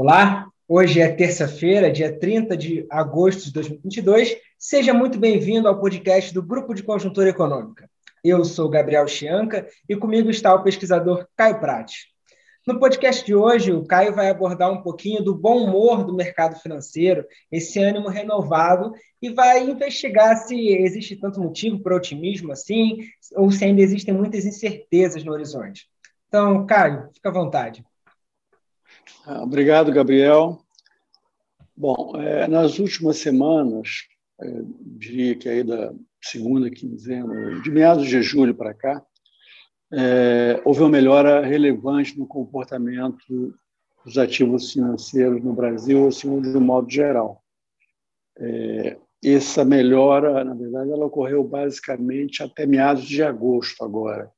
Olá, hoje é terça-feira, dia 30 de agosto de 2022. Seja muito bem-vindo ao podcast do Grupo de Conjuntura Econômica. Eu sou Gabriel Chianca e comigo está o pesquisador Caio Prati. No podcast de hoje, o Caio vai abordar um pouquinho do bom humor do mercado financeiro, esse ânimo renovado, e vai investigar se existe tanto motivo para otimismo assim, ou se ainda existem muitas incertezas no horizonte. Então, Caio, fica à vontade. Ah, obrigado, Gabriel. Bom, é, nas últimas semanas, é, diria que aí da segunda quinzena, de meados de julho para cá, é, houve uma melhora relevante no comportamento dos ativos financeiros no Brasil, assim, de um modo geral. É, essa melhora, na verdade, ela ocorreu basicamente até meados de agosto agora.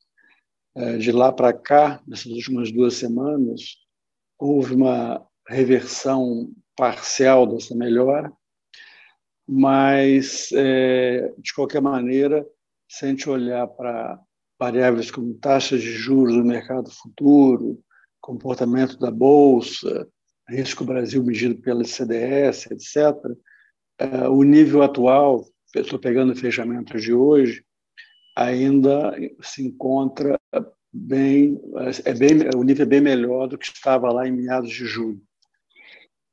É, de lá para cá, nessas últimas duas semanas, houve uma reversão parcial dessa melhora, mas, é, de qualquer maneira, se a gente olhar para variáveis como taxas de juros do mercado futuro, comportamento da Bolsa, risco Brasil medido pela CDS, etc., é, o nível atual, estou pegando o fechamento de hoje, ainda se encontra bem, é bem, o nível é bem melhor do que estava lá em meados de julho.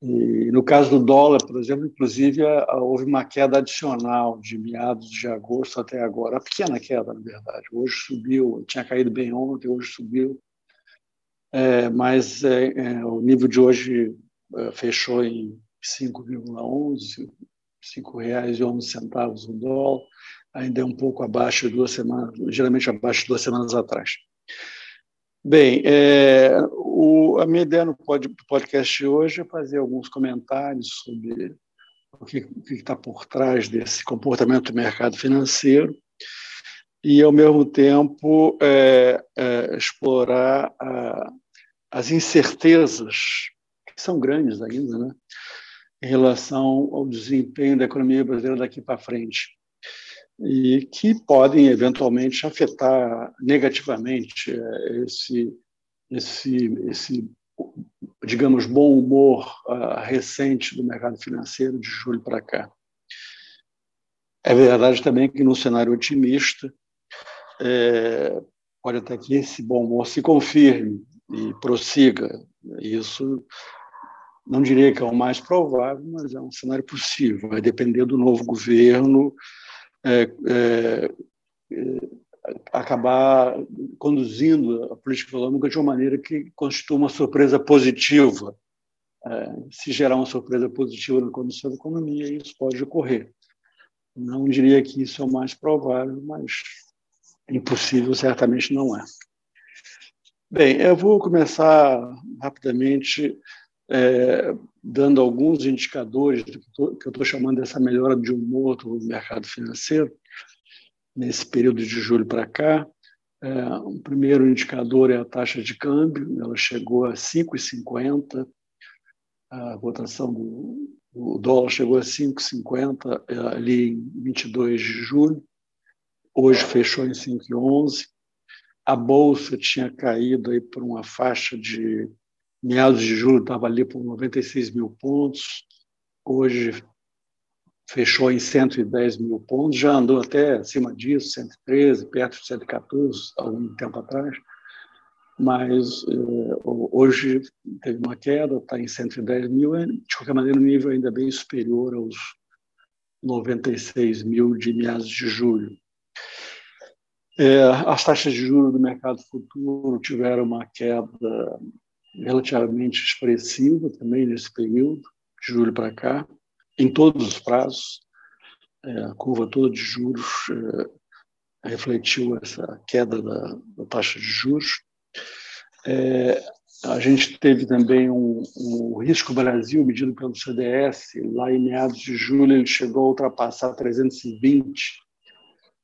E no caso do dólar, por exemplo, inclusive houve uma queda adicional de meados de agosto até agora, uma pequena queda, na verdade. Hoje subiu, tinha caído bem ontem, hoje subiu, é, mas é, é, o nível de hoje é, fechou em 5,11, R$ 5,11 o dólar, ainda é um pouco abaixo de duas semanas, geralmente abaixo de duas semanas atrás. Bem, é, o, a minha ideia no pod, podcast de hoje é fazer alguns comentários sobre o que está por trás desse comportamento do mercado financeiro e, ao mesmo tempo, é, é, explorar a, as incertezas, que são grandes ainda, né, em relação ao desempenho da economia brasileira daqui para frente e que podem eventualmente afetar negativamente eh, esse esse esse digamos bom humor uh, recente do mercado financeiro de julho para cá. É verdade também que no cenário otimista é, pode até que esse bom humor se confirme e prossiga. Isso não diria que é o mais provável, mas é um cenário possível. Vai depender do novo governo é, é, é, acabar conduzindo a política econômica de uma maneira que constitua uma surpresa positiva. É, se gerar uma surpresa positiva na condição da economia, isso pode ocorrer. Não diria que isso é o mais provável, mas impossível certamente não é. Bem, eu vou começar rapidamente é, dando alguns indicadores do que eu estou chamando dessa melhora de humor do mercado financeiro, nesse período de julho para cá. É, o primeiro indicador é a taxa de câmbio, ela chegou a 5,50, a votação do, do dólar chegou a 5,50 é, ali em 22 de julho, hoje fechou em 5,11. A bolsa tinha caído aí por uma faixa de meados de julho estava ali por 96 mil pontos, hoje fechou em 110 mil pontos, já andou até acima disso, 113, perto de 114, algum tempo atrás, mas eh, hoje teve uma queda, está em 110 mil, é, de qualquer maneira, um nível ainda bem superior aos 96 mil de meados de julho. É, as taxas de juros do mercado futuro tiveram uma queda relativamente expressiva também nesse período, de julho para cá, em todos os prazos. É, a curva toda de juros é, refletiu essa queda da, da, taxa de juros. É, a gente teve também um, um, risco Brasil medido pelo CDS, lá em meados de julho ele chegou a ultrapassar 320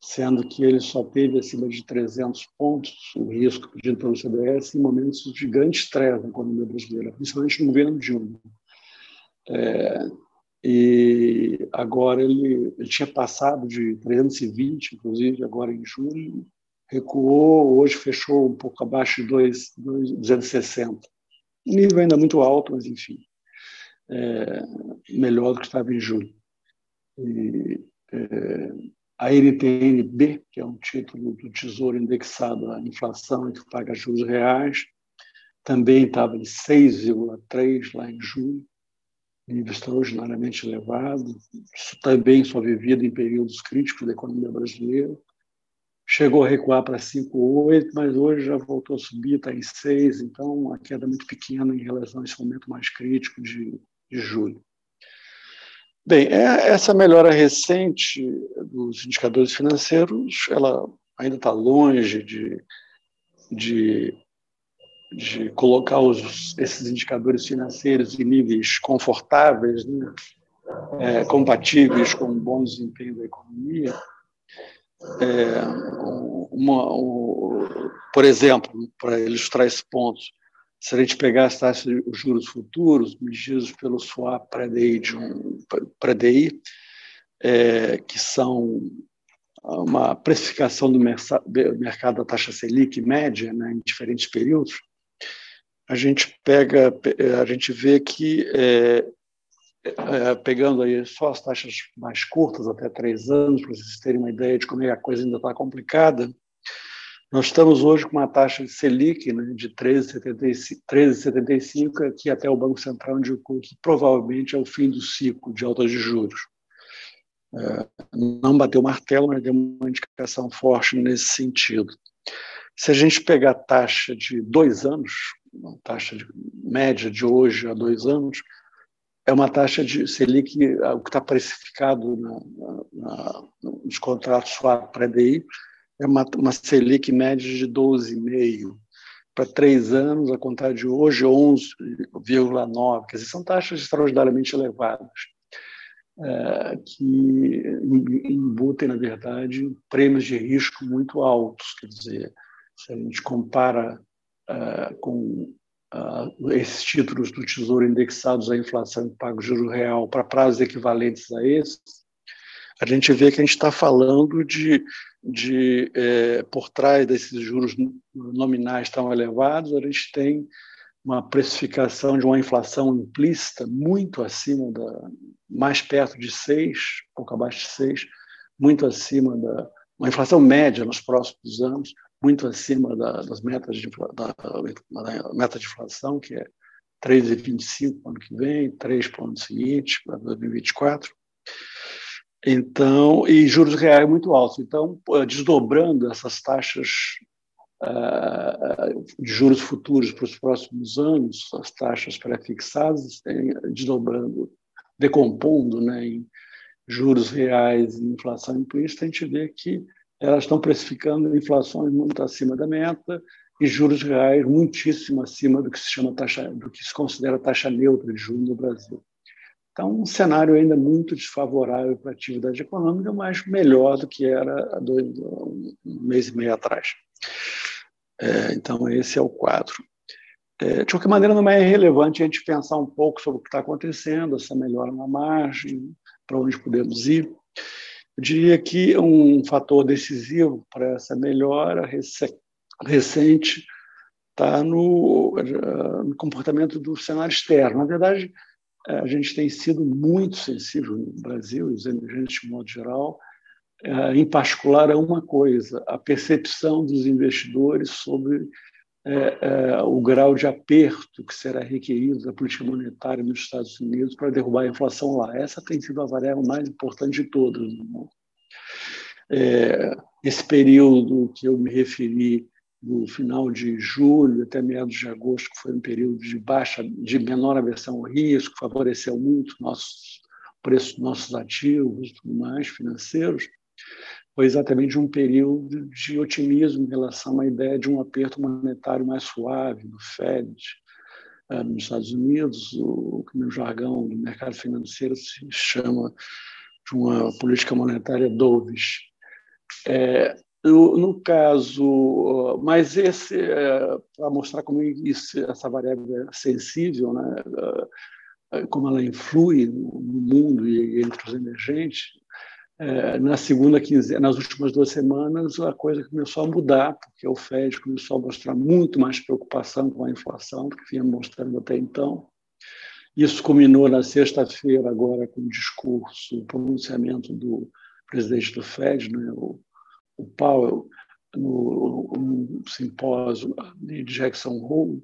sendo que ele só teve acima de 300 pontos o risco pedido pelo CDS em momentos de grande estresse na economia brasileira, principalmente no governo Dilma. É, e agora ele, ele tinha passado de 320, inclusive, agora em julho, recuou, hoje fechou um pouco abaixo de 2, 260. nível ainda muito alto, mas enfim. é, melhor do que estava em julho. E, é, a NTNB, que é um título do Tesouro indexado à inflação e que paga juros reais, também estava em 6,3 lá em julho, nível extraordinariamente elevado. Isso também só vivido em períodos críticos da economia brasileira. Chegou a recuar para 5,8, mas hoje já voltou a subir, está em 6, então uma queda muito pequena em relação a esse momento mais crítico de, de julho. Bem, é, essa melhora recente dos indicadores financeiros, ela ainda está longe de, de, de colocar os, esses indicadores financeiros em níveis confortáveis, né? é, compatíveis com o bom desempenho da economia. É, uma, um, por exemplo, para ilustrar esse ponto, se a gente pegar as taxas de juros futuros medidos pelo swap pré-DI, pré é, que são uma precificação do mercado da taxa Selic média né, em diferentes períodos, a gente pega, a gente vê que é, é, pegando aí só as taxas mais curtas, até três anos, para vocês terem uma ideia de como é a coisa ainda está complicada, nós estamos hoje com uma taxa de Selic né, de 13,75, que até o Banco Central indicou que provavelmente é o fim do ciclo de altas de juros. É, não bateu o martelo, mas deu uma indicação forte nesse sentido. Se a gente pegar a taxa de dois anos, uma taxa de, média de hoje a dois anos, é uma taxa de Selic, o que está precificado na, na, nos contratos swap pré-DI, é uma, uma Selic média de 12,5%. Para três anos, a contar de hoje, 11,9%. Quer dizer, são taxas extraordinariamente elevadas, é, que embutem, na verdade, prêmios de risco muito altos. Quer dizer, se a gente compara é, com uh, esses títulos do Tesouro indexados à inflação e pago juro real para prazos equivalentes a esses, a gente vê que a gente está falando de de é, por trás desses juros nominais tão elevados, a gente tem uma precificação de uma inflação implícita muito acima da mais perto de 6, pouco abaixo de 6, muito acima da uma inflação média nos próximos anos, muito acima da, das metas de, da, da, meta de inflação, que é 3,25 ano que vem, 3 para o ano seguinte, para 2024. Então, e juros reais muito altos. Então, desdobrando essas taxas uh, de juros futuros para os próximos anos, as taxas pré-fixadas, desdobrando, decompondo né, em juros reais e inflação implícita, a gente vê que elas estão precificando inflações muito acima da meta e juros reais muitíssimo acima do que se chama taxa, do que se considera taxa neutra de juros no Brasil. Então, um cenário ainda muito desfavorável para a atividade econômica, mas melhor do que era há dois, um mês e meio atrás. É, então, esse é o quadro. É, de qualquer maneira, não é irrelevante a gente pensar um pouco sobre o que está acontecendo, essa melhora na margem, para onde podemos ir. Eu diria que um fator decisivo para essa melhora recente está no, no comportamento do cenário externo. Na verdade, a gente tem sido muito sensível no Brasil, os emergentes de modo geral, é, em particular a uma coisa, a percepção dos investidores sobre é, o grau de aperto que será requerido da política monetária nos Estados Unidos para derrubar a inflação lá. Essa tem sido a variável mais importante de todas mundo. esse período que eu me referi no final de julho até meados de agosto, que foi um período de baixa, de menor aversão ao risco, favoreceu muito nossos preços nossos ativos tudo mais, financeiros, foi exatamente um período de otimismo em relação à ideia de um aperto monetário mais suave no Fed, eh, nos Estados Unidos, o que no jargão do mercado financeiro se chama de uma política monetária dovish. É, no, caso, mas esse, é, para mostrar como isso, essa variável é sensível, né, é, como ela influi no mundo e entre os emergentes, é, na segunda quinzena, nas últimas duas semanas, a coisa começou a mudar, porque o Fed começou a mostrar muito mais preocupação com a inflação do que vinha mostrando até então. Isso culminou na sexta-feira, agora, com o discurso, o pronunciamento do presidente do FED, né, o, o Powell, no, no simpósio de Jackson Hole,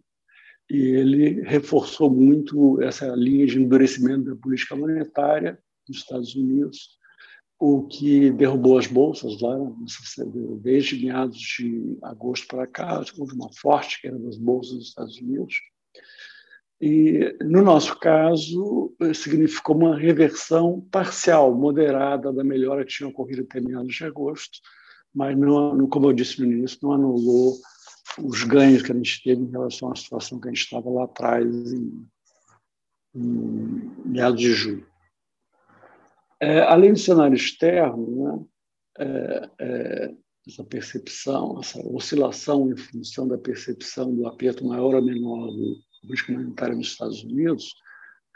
e ele reforçou muito essa linha de endurecimento da política monetária nos Estados Unidos, o que derrubou as bolsas lá, desde meados de agosto para cá, houve uma forte queda das bolsas dos Estados Unidos. E, no nosso caso, significou uma reversão parcial, moderada da melhora que tinha ocorrido até meados de agosto, mas, não, como eu disse no início, não anulou os ganhos que a gente teve em relação à situação que a gente estava lá atrás, em, em meados de julho. É, além do cenário externo, né, é, é, essa percepção, essa oscilação em função da percepção do aperto maior ou menor do política monetária nos Estados Unidos,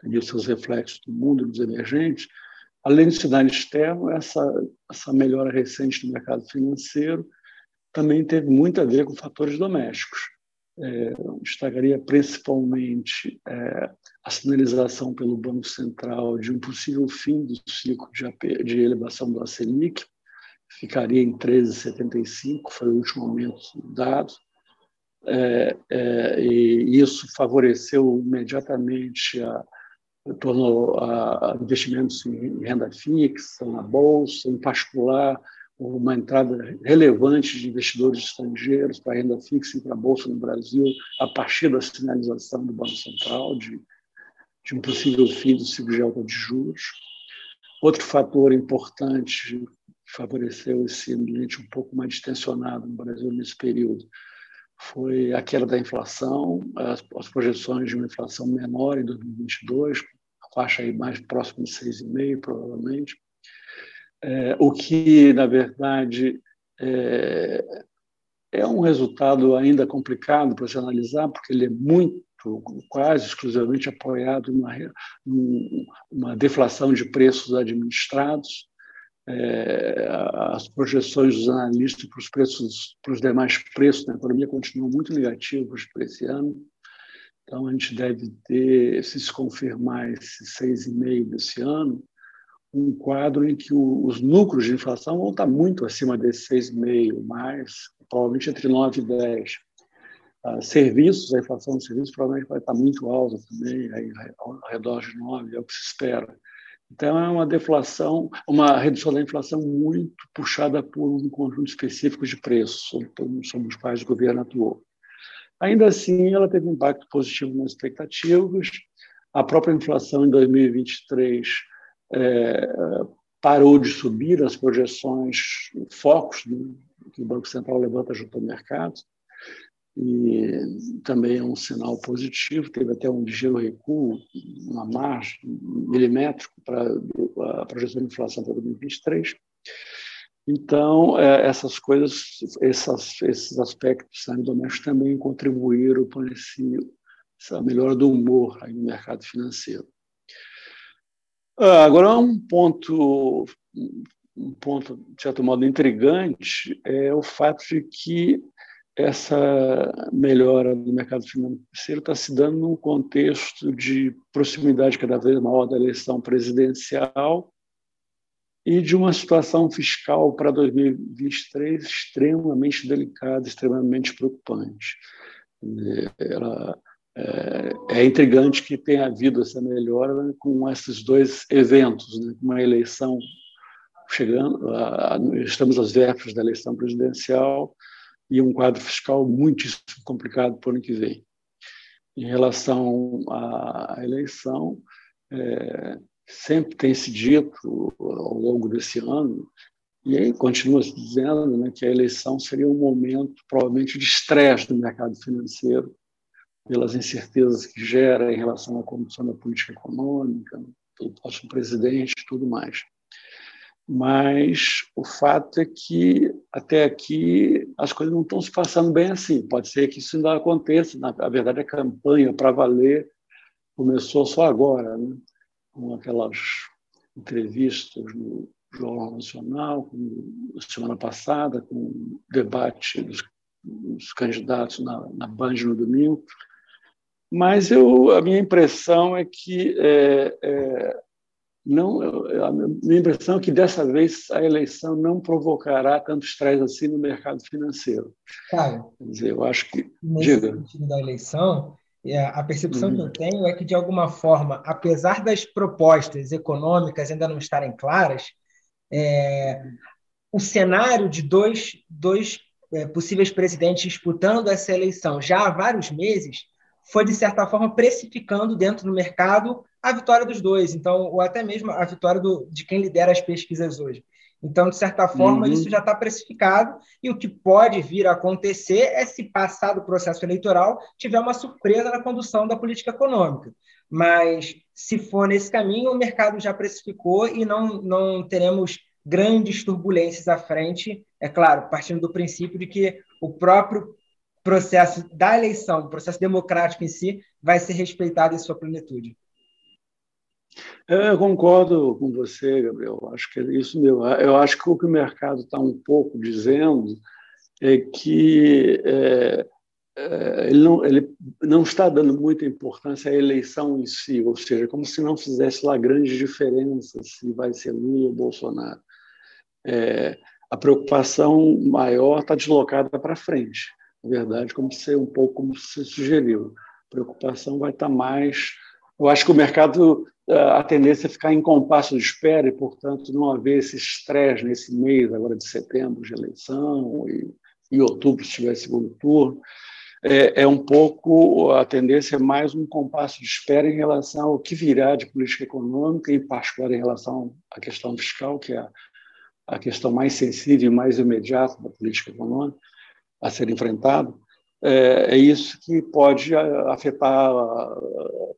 tem seus reflexos no mundo dos emergentes, além do cenário externo, essa, essa melhora recente do mercado financeiro também teve muito a ver com fatores domésticos. É, destacaria principalmente é, a sinalização pelo Banco Central de um possível fim do ciclo de, de elevação da Selic, ficaria em 13,75, foi o último aumento dado, é, é, e isso favoreceu imediatamente a, tornou a, a investimentos em renda fixa, na bolsa, em particular uma entrada relevante de investidores estrangeiros para a renda fixa e para a bolsa no Brasil a partir da sinalização do Banco Central de, de um possível fim do ciclo de alta de juros. Outro fator importante que favoreceu esse ambiente um pouco mais distensionado no Brasil nesse período foi a queda da inflação, as, as projeções de uma inflação menor em 2022, a faixa aí mais próxima de 6,5%, provavelmente, é, o que, na verdade, é, é um resultado ainda complicado para se analisar, porque ele é muito, quase exclusivamente apoiado numa, numa deflação de preços administrados. É, as projeções dos analistas para os preços, para os demais preços na economia continuam muito negativas para esse ano. Então, a gente deve ter, se se confirmar esse 6,5 desse ano, um quadro em que o, os núcleos de inflação vão estar muito acima desse 6,5, mais provavelmente entre 9 e 10. Uh, serviços, a inflação de serviços provavelmente vai estar muito alta também, aí, ao redor de 9, é o que se espera. Então, é uma deflação, uma redução da inflação muito puxada por um conjunto específico de preços, sobre, os quais o governo atuou. Ainda assim, ela teve um impacto positivo nas expectativas. A própria inflação em 2023 é, parou de subir as projeções, focos do, que o Banco Central levanta junto ao mercado, e também é um sinal positivo. Teve até um ligeiro recuo, uma margem milimétrico para a projeção de inflação para 2023. Então, é, essas coisas, essas, esses aspectos domésticos também contribuíram para esse, essa melhora do humor aí no mercado financeiro. Ah, agora, um ponto, um ponto, de certo modo, intrigante é o fato de que essa melhora no mercado financeiro está se dando num contexto de proximidade cada vez maior da eleição presidencial e de uma situação fiscal para 2023 extremamente delicada, extremamente preocupante. Ela é, é intrigante que tenha havido essa melhora com esses dois eventos, né? uma eleição chegando, estamos às vésperas da eleição presidencial e um quadro fiscal muitíssimo complicado para o ano que vem. Em relação à eleição, é, sempre tem se dito ao longo desse ano, e aí continua se dizendo né, que a eleição seria um momento, provavelmente, de estresse no mercado financeiro, pelas incertezas que gera em relação à condução da política econômica, pelo próximo presidente e tudo mais. Mas o fato é que, até aqui, as coisas não estão se passando bem assim. Pode ser que isso ainda aconteça. Na verdade, a campanha para valer começou só agora, né? com aquelas entrevistas no Jornal Nacional, com, semana passada, com o debate dos, dos candidatos na, na Band no domingo. Mas eu, a minha impressão é que é, é, não, a minha impressão é que dessa vez a eleição não provocará tanto estresse assim no mercado financeiro. Cara, Quer dizer, eu acho que nesse diga. sentido da eleição, é, a percepção uhum. que eu tenho é que de alguma forma, apesar das propostas econômicas ainda não estarem claras, é, o cenário de dois, dois é, possíveis presidentes disputando essa eleição já há vários meses foi, de certa forma, precificando dentro do mercado a vitória dos dois, então, ou até mesmo a vitória do, de quem lidera as pesquisas hoje. Então, de certa forma, uhum. isso já está precificado, e o que pode vir a acontecer é se passar do processo eleitoral tiver uma surpresa na condução da política econômica. Mas, se for nesse caminho, o mercado já precificou e não, não teremos grandes turbulências à frente, é claro, partindo do princípio de que o próprio processo da eleição, o processo democrático em si, vai ser respeitado em sua plenitude. É, eu concordo com você, Gabriel. Acho que é isso mesmo. Eu acho que o que o mercado está um pouco dizendo é que é, é, ele, não, ele não está dando muita importância à eleição em si, ou seja, como se não fizesse lá grande diferença se vai ser Lula ou Bolsonaro. É, a preocupação maior está deslocada para frente na verdade, como ser um pouco como você sugeriu. A preocupação vai estar mais. Eu acho que o mercado a tendência é ficar em compasso de espera e, portanto, não haver esse estresse nesse mês agora de setembro de eleição e em outubro se tiver segundo turno. É, é, um pouco a tendência é mais um compasso de espera em relação ao que virá de política econômica, em particular em relação à questão fiscal, que é a, a questão mais sensível e mais imediata da política econômica a ser enfrentado, é, é isso que pode afetar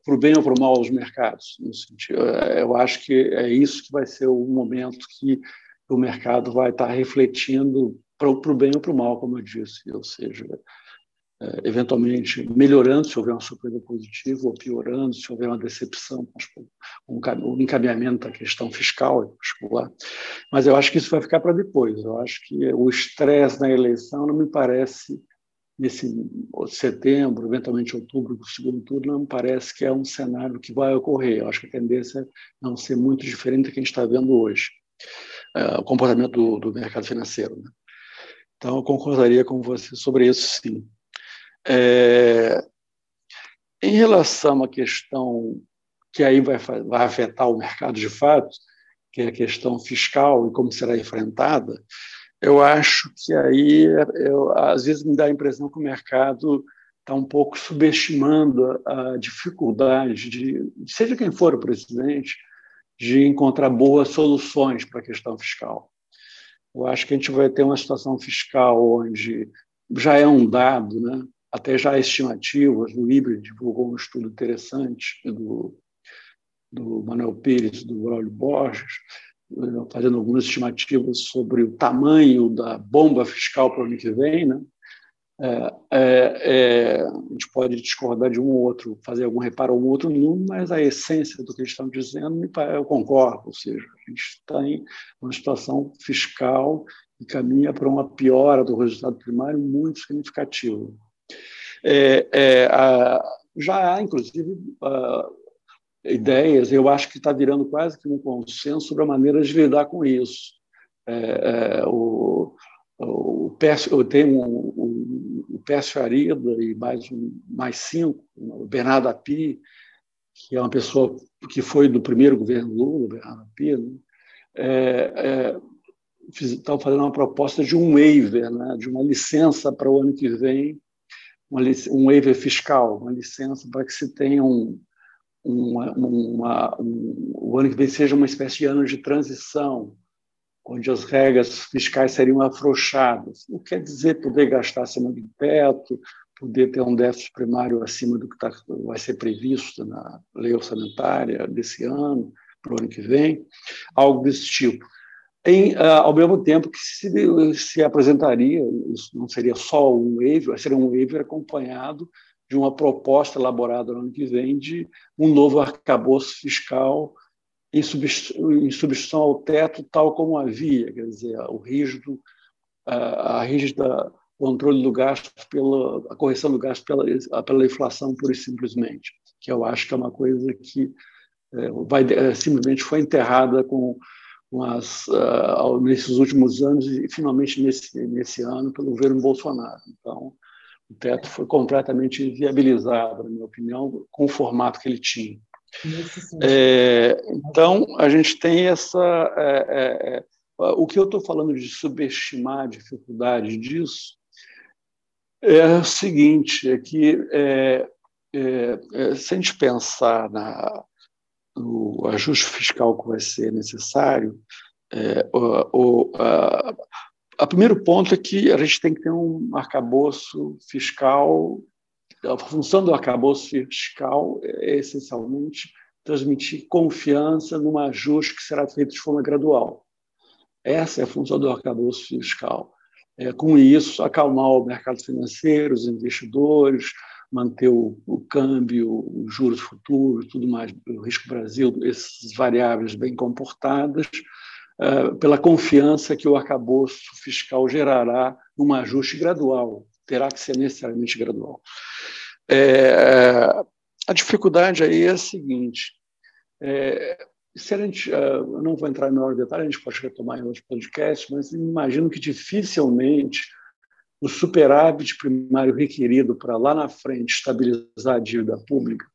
para o bem ou para o mal os mercados. Sentido, é, eu acho que é isso que vai ser o momento que o mercado vai estar refletindo para o bem ou para o mal, como eu disse, ou seja, é, eventualmente melhorando se houver uma surpresa positiva ou piorando se houver uma decepção, um, encaminhamento da questão fiscal particular. Mas eu acho que isso vai ficar para depois. Eu acho que o estresse na eleição não me parece nesse setembro, eventualmente outubro do segundo turno, não parece que é um cenário que vai ocorrer. Eu acho que a tendência é não ser muito diferente do que a gente está vendo hoje, é, o comportamento do, do mercado financeiro. Né? Então, eu concordaria com você sobre isso, sim. É, em relação à questão que aí vai, vai afetar o mercado de fato, que é a questão fiscal e como será enfrentada, eu acho que aí, eu, às vezes, me dá a impressão que o mercado está um pouco subestimando a dificuldade de, seja quem for o presidente, de encontrar boas soluções para a questão fiscal. Eu acho que a gente vai ter uma situação fiscal onde já é um dado, né? até já estimativas, o IBRE divulgou um estudo interessante do, do Manuel Pires, do Braulio Borges, fazendo algumas estimativas sobre o tamanho da bomba fiscal para o ano que vem. Né? É, é, é, a gente pode discordar de um ou outro, fazer algum reparo ou outro número, mas a essência do que eles estão dizendo, eu concordo, ou seja, a gente está em uma situação fiscal que caminha para uma piora do resultado primário muito significativa. É, é, já há, inclusive, a, ideias, eu acho que está virando quase que um consenso sobre a maneira de lidar com isso. É, é o, o Pércio, eu tenho um, um, o Pércio Arida e mais, um, mais cinco, o Bernardo Api, que é uma pessoa que foi do primeiro governo Lula, Bernardo Api, né? é, é, estão fazendo uma proposta de um waiver, né? de uma licença para o ano que vem uma, um waiver fiscal, uma licença para que se tenha um, uma, uma, um, o ano que vem seja uma espécie de ano de transição, onde as regras fiscais seriam afrouxadas. O que quer dizer poder gastar acima do teto, poder ter um déficit primário acima do que tá, vai ser previsto na lei orçamentária desse ano, para o ano que vem, algo desse tipo em, uh, ao mesmo tempo que se, se, apresentaria, não seria só um waiver, seria um waiver acompanhado de uma proposta elaborada no ano que vem de um novo arcabouço fiscal em substituição, ao teto, tal como havia, quer dizer, o rígido, a rígida controle do gasto, pela a correção do gasto pela, pela inflação, pura e simplesmente, que eu acho que é uma coisa que é, vai, é, simplesmente foi enterrada com, uh, nesses últimos anos e finalmente nesse, nesse ano pelo governo Bolsonaro. Então, o teto foi completamente viabilizado, na minha opinião, com o formato que ele tinha. É, então, a gente tem essa. É, é, é o que eu estou falando de subestimar a dificuldade disso é o seguinte: é que é, é, se a gente pensar na, no ajuste fiscal que vai ser necessário, o, o a, a primeiro ponto é que a gente tem que ter um arcabouço fiscal a função do arcabouço fiscal é essencialmente transmitir confiança num ajuste que será feito de forma gradual. Essa é a função do arcabouço fiscal. É, com isso, acalmar o mercado financeiro, os investidores, manter o, o câmbio, os juros futuros, tudo mais, o risco Brasil, essas variáveis bem comportadas, uh, pela confiança que o arcabouço fiscal gerará num ajuste gradual, terá que ser necessariamente gradual. É, a dificuldade aí é a seguinte: é, se a gente, uh, eu não vou entrar em maior detalhe, a gente pode retomar em outros podcasts, mas imagino que dificilmente o superávit primário requerido para lá na frente estabilizar a dívida pública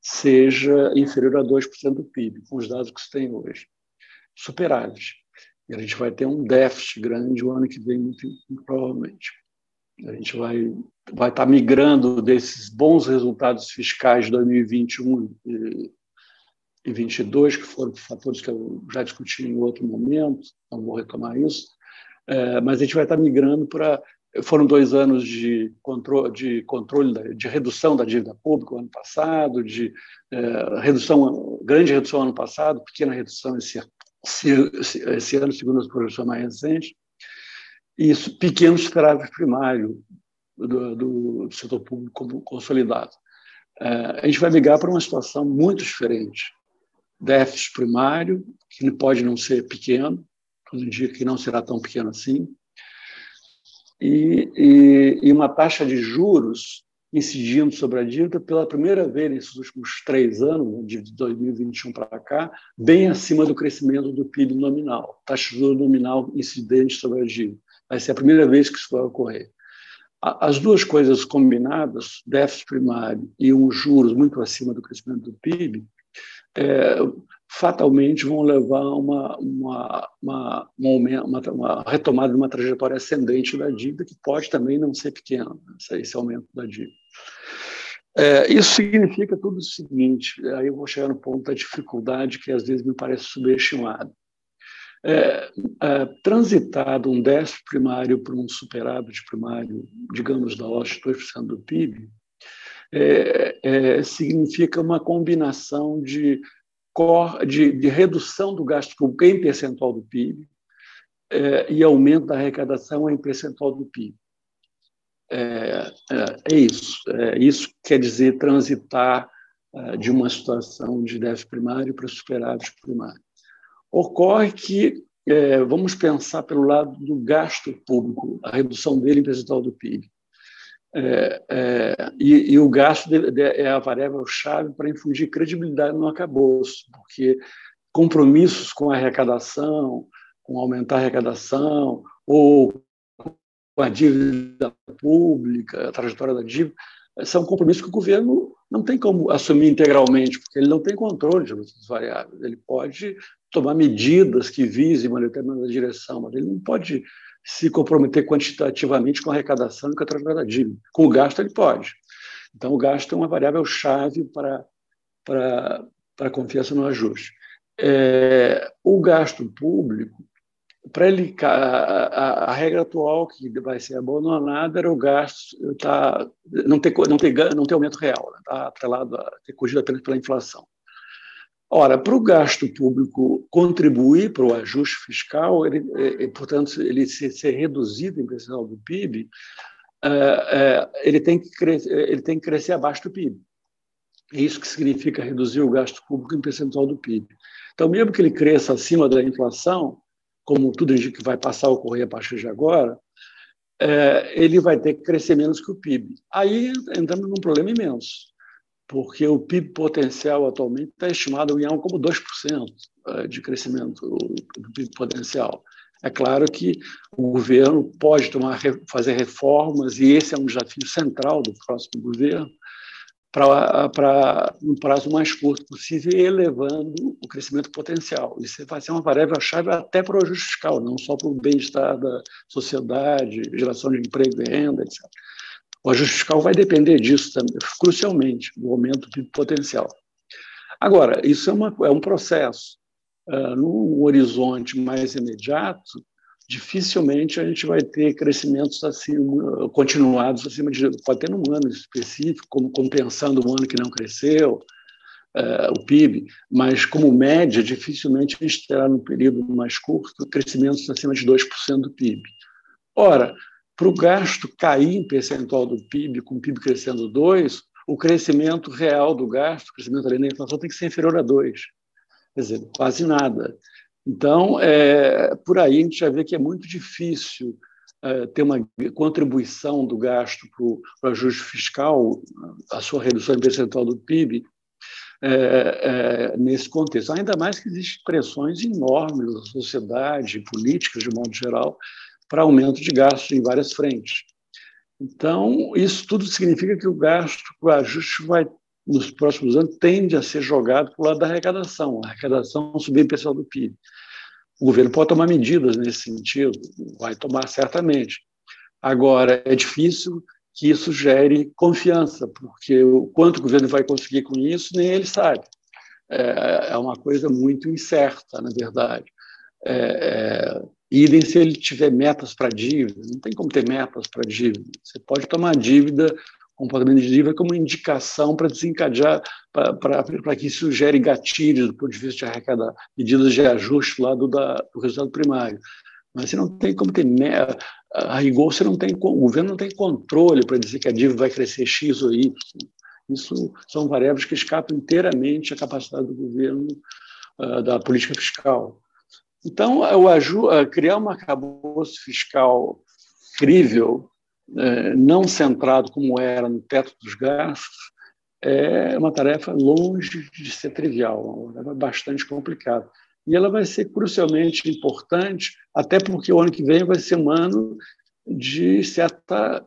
seja inferior a 2% do PIB, com os dados que se tem hoje. Superávit. E a gente vai ter um déficit grande o ano que vem, muito provavelmente. A gente vai vai estar migrando desses bons resultados fiscais de 2021 e 2022, que foram fatores que eu já discuti em outro momento, não vou retomar isso, é, mas a gente vai estar migrando para foram dois anos de controle, de, controle de redução da dívida pública no ano passado, de é, redução, grande redução ano passado, pequena redução esse, esse, esse ano, segundo as projeções mais recentes, e isso, pequeno superávit primário do, do, setor público consolidado. É, a gente vai migrar para uma situação muito diferente. Déficit primário, que pode não ser pequeno, tudo indica que não será tão pequeno assim, e, e, e, uma taxa de juros incidindo sobre a dívida pela primeira vez nesses últimos três anos, de 2021 para cá, bem acima do crescimento do PIB nominal, taxa de juros nominal incidente sobre a dívida. Vai ser a primeira vez que isso vai ocorrer. As duas coisas combinadas, déficit primário e um juros muito acima do crescimento do PIB, é, fatalmente vão levar a uma, uma, uma, uma, uma, retomada de uma trajetória ascendente da dívida, que pode também não ser pequena, né, esse aumento da dívida. É, isso significa tudo o seguinte, aí eu vou chegar no ponto da dificuldade que às vezes me parece subestimada é, é, transitado um déficit primário para um superávit primário, digamos, da ordem de 2% do PIB, é, é, significa uma combinação de, de, de, redução do gasto público em percentual do PIB é, e aumento da arrecadação em percentual do PIB. É, é, é isso. isso quer dizer transitar de uma situação de déficit primário para superávit primário. Ocorre que, é, vamos pensar pelo lado do gasto público, a redução dele em percentual do PIB. É, é, e, e, o gasto de, de, é a variável-chave para infundir credibilidade no acabouço, porque compromissos com a arrecadação, com aumentar a arrecadação, ou com a dívida pública, a trajetória da dívida, são compromissos que o governo não tem como assumir integralmente, porque ele não tem controle sobre essas variáveis. Ele pode tomar medidas que visem uma determinada direção, mas ele não pode se comprometer quantitativamente com a arrecadação e com a trajetória da dívida. Com o gasto, ele pode. Então, o gasto é uma variável chave para, para, para a confiança no ajuste. É, o gasto público, para ele, a, a, a, regra atual que vai ser abandonada era o gasto tá, não, ter, não, ter, não ter aumento real, está né, tá atrelado a ter corrigido apenas pela inflação. Ora, para o gasto público contribuir para o ajuste fiscal, ele, e, portanto, ele ser, ser, reduzido em percentual do PIB, é, é, ele, tem que crescer, ele tem que crescer abaixo do PIB. É isso que significa reduzir o gasto público em percentual do PIB. Então, mesmo que ele cresça acima da inflação, como tudo indica que vai passar a ocorrer a partir de agora, é, ele vai ter que crescer menos que o PIB. Aí entramos num problema imenso, porque o PIB potencial atualmente está estimado em algo como 2% é, de crescimento do PIB potencial. É claro que o governo pode tomar, fazer reformas, e esse é um desafio central do próximo governo, para um prazo mais curto possível, elevando o crescimento potencial. Isso vai ser uma variável-chave até para o ajuste fiscal, não só para o bem-estar da sociedade, geração de emprego e renda, etc. O ajuste fiscal vai depender disso também, crucialmente, do aumento do potencial. Agora, isso é, uma, é um processo. Uh, num horizonte mais imediato, dificilmente a gente vai ter crescimentos assim continuados acima de pode ter num ano específico como compensando um ano que não cresceu uh, o PIB mas como média dificilmente a gente terá num período mais curto crescimentos acima de 2% do PIB ora para o gasto cair em percentual do PIB com o PIB crescendo 2 o crescimento real do gasto o crescimento além da inflação tem que ser inferior a 2 quer dizer quase nada então, é, por aí a gente já vê que é muito difícil é, ter uma contribuição do gasto para o ajuste fiscal, a sua redução em percentual do PIB, é, é, nesse contexto. Ainda mais que existem pressões enormes da sociedade, políticas de modo geral, para aumento de gastos em várias frentes. Então, isso tudo significa que o gasto, o ajuste vai, nos próximos anos, tende a ser jogado para o lado da arrecadação, a arrecadação percentual do PIB. O governo pode tomar medidas nesse sentido, vai tomar certamente. Agora, é difícil que isso gere confiança, porque o quanto o governo vai conseguir com isso, nem ele sabe. É, é uma coisa muito incerta, na verdade. É, é, idem se ele tiver metas para dívida, não tem como ter metas para dívida. Você pode tomar dívida comportamento de dívida como indicação para desencadear, para que isso gere gatilhos do ponto de vista de arrecadar, medidas de ajuste lá do, da, do resultado primário. Mas você não tem como ter, a rigor, você não tem, o governo não tem controle para dizer que a dívida vai crescer X ou Y. Isso são variáveis que escapam inteiramente à capacidade do governo, uh, da política fiscal. Então, o uh, criar uma arcabouço fiscal crível é, não centrado como era no teto dos gastos, é uma tarefa longe de ser trivial, uma tarefa bastante complicada. E ela vai ser crucialmente importante, até porque o ano que vem vai ser um ano de certa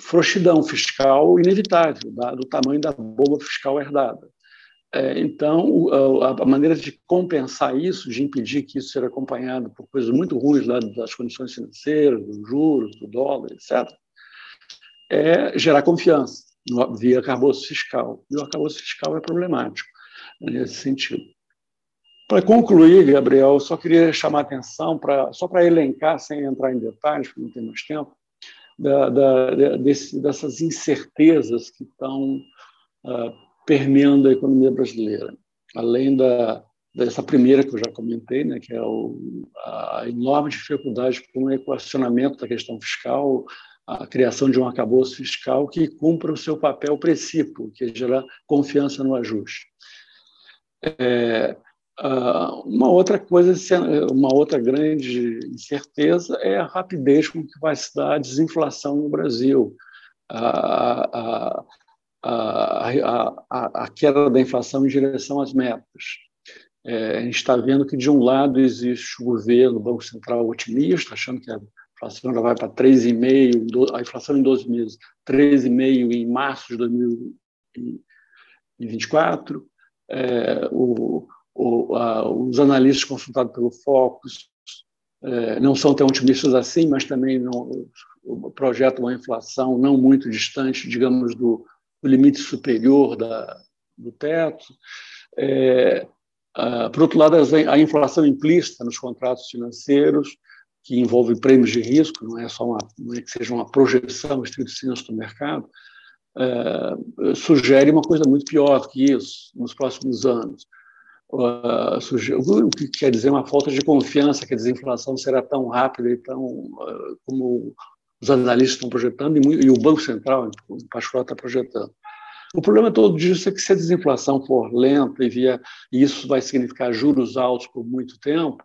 frouxidão fiscal inevitável, dado o tamanho da bomba fiscal herdada. É, então, a maneira de compensar isso, de impedir que isso seja acompanhado por coisas muito ruins lá das condições financeiras, dos juros, do dólar, etc., é gerar confiança via arcabouço fiscal. E o arcabouço fiscal é problemático nesse sentido. Para concluir, Gabriel, eu só queria chamar a atenção, pra, só para elencar, sem entrar em detalhes, porque não tem mais tempo, da, da, desse, dessas incertezas que estão uh, permeando a economia brasileira. Além da, dessa primeira que eu já comentei, né, que é o, a enorme dificuldade com o equacionamento da questão fiscal, a criação de um arcabouço fiscal que cumpra o seu papel precípio, que é gerar confiança no ajuste. É, uma outra coisa, uma outra grande incerteza é a rapidez com que vai se dar a desinflação no Brasil. A, a, a, a, a queda da inflação em direção às metas. É, a gente está vendo que, de um lado, existe o governo, o Banco Central otimista, achando que a inflação já vai para 3,5%, a inflação em 12 meses, 13,5% em março de 2024. É, o, o, a, os analistas consultados pelo Focus é, não são tão otimistas assim, mas também não, projetam uma inflação não muito distante, digamos, do, do limite superior da, do teto. É, por outro lado, a inflação implícita nos contratos financeiros que envolve prêmios de risco, não é só uma, não é que seja uma projeção estrito senso do mercado, é, sugere uma coisa muito pior que isso nos próximos anos. Sugere, o que quer dizer uma falta de confiança que a desinflação será tão rápida e tão uh, como os analistas estão projetando e, muito, e, o Banco Central, em particular, está projetando. O problema todo disso é que se a desinflação for lenta e, via, e isso vai significar juros altos por muito tempo,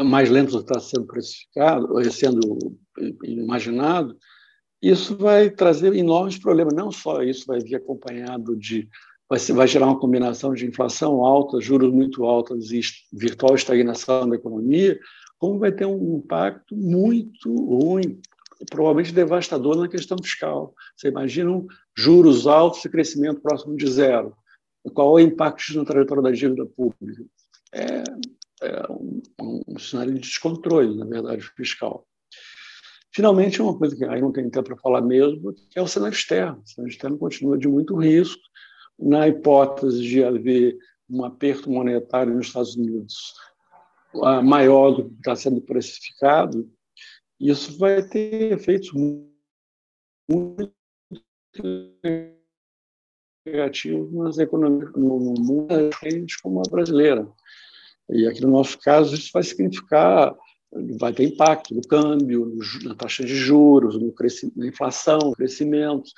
mais lentos do que está sendo precificado, sendo imaginado, isso vai trazer enormes problemas. Não só isso vai vir acompanhado de vai, vai gerar uma combinação de inflação alta, juros muito altos e virtual estagnação da economia, como vai ter um impacto muito ruim, provavelmente devastador na questão fiscal. Você imagina juros altos e crescimento próximo de zero. Qual é o impacto na trajetória da dívida pública? É, é um, um, cenário de descontrole, na verdade, fiscal. Finalmente, uma coisa que aí não tem tempo para falar mesmo, é o cenário externo. O cenário externo continua de muito risco. Na hipótese de haver um aperto monetário nos Estados Unidos maior do que está sendo precificado, isso vai ter efeitos muito negativos nas economias no mundo como a brasileira. E aqui no nosso caso isso vai significar vai ter impacto no câmbio, na taxa de juros, no na inflação, no crescimento.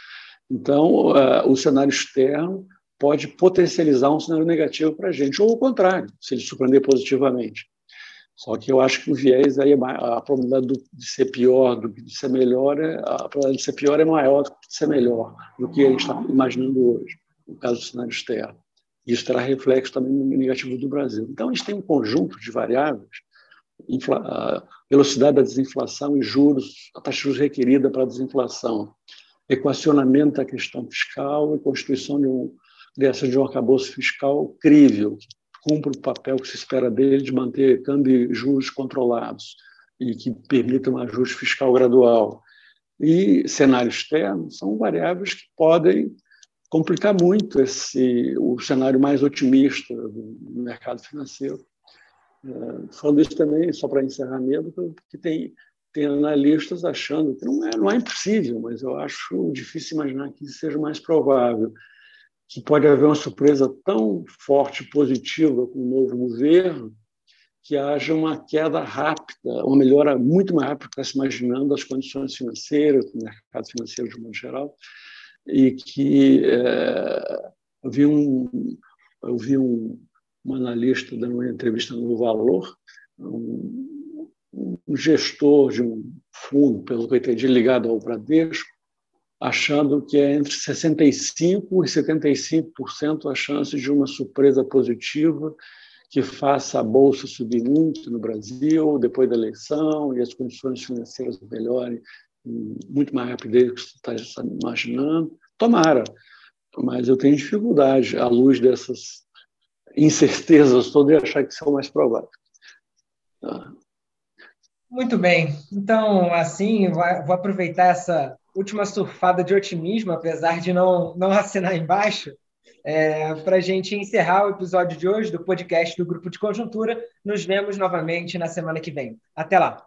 Então, uh, o cenário externo pode potencializar um cenário negativo para a gente, ou o contrário, se ele surpreender positivamente. Só que eu acho que o viés aí, a probabilidade de ser pior do que de ser melhor, é, a probabilidade de ser pior é maior do que de ser melhor, do que a gente está imaginando hoje, no caso do cenário externo. Isso terá reflexo também no negativo do Brasil. Então, a gente tem um conjunto de variáveis, velocidade da desinflação e juros, a taxa de juros requerida para a desinflação, equacionamento da questão fiscal e constituição de um, dessa de um arcabouço fiscal crível, que cumpra o papel que se espera dele de manter câmbio e juros controlados e que permita um ajuste fiscal gradual. E cenário externo são variáveis que podem complicar muito esse o cenário mais otimista do mercado financeiro. É, falando isso também, só para encerrar mesmo, que tem, tem analistas achando que não é, não é impossível, mas eu acho difícil imaginar que isso seja mais provável que pode haver uma surpresa tão forte positiva com o novo governo que haja uma queda rápida, uma melhora muito mais rápida que está se imaginando das condições financeiras, do mercado financeiro de modo geral, e que é, eu vi um, eu vi um, um analista dando uma entrevista no Valor, um, um gestor de um fundo, pelo que eu entendi, ligado ao Bradesco, achando que é entre 65% e 75% a chance de uma surpresa positiva que faça a bolsa subir muito no Brasil depois da eleição e as condições financeiras melhorem muito mais rapidez do que você está imaginando. Tomara, mas eu tenho dificuldade, à luz dessas incertezas todas, de achar que são mais prováveis. Tá. Muito bem. Então, assim, vou aproveitar essa última surfada de otimismo, apesar de não, não assinar embaixo, é, para a gente encerrar o episódio de hoje do podcast do Grupo de Conjuntura. Nos vemos novamente na semana que vem. Até lá!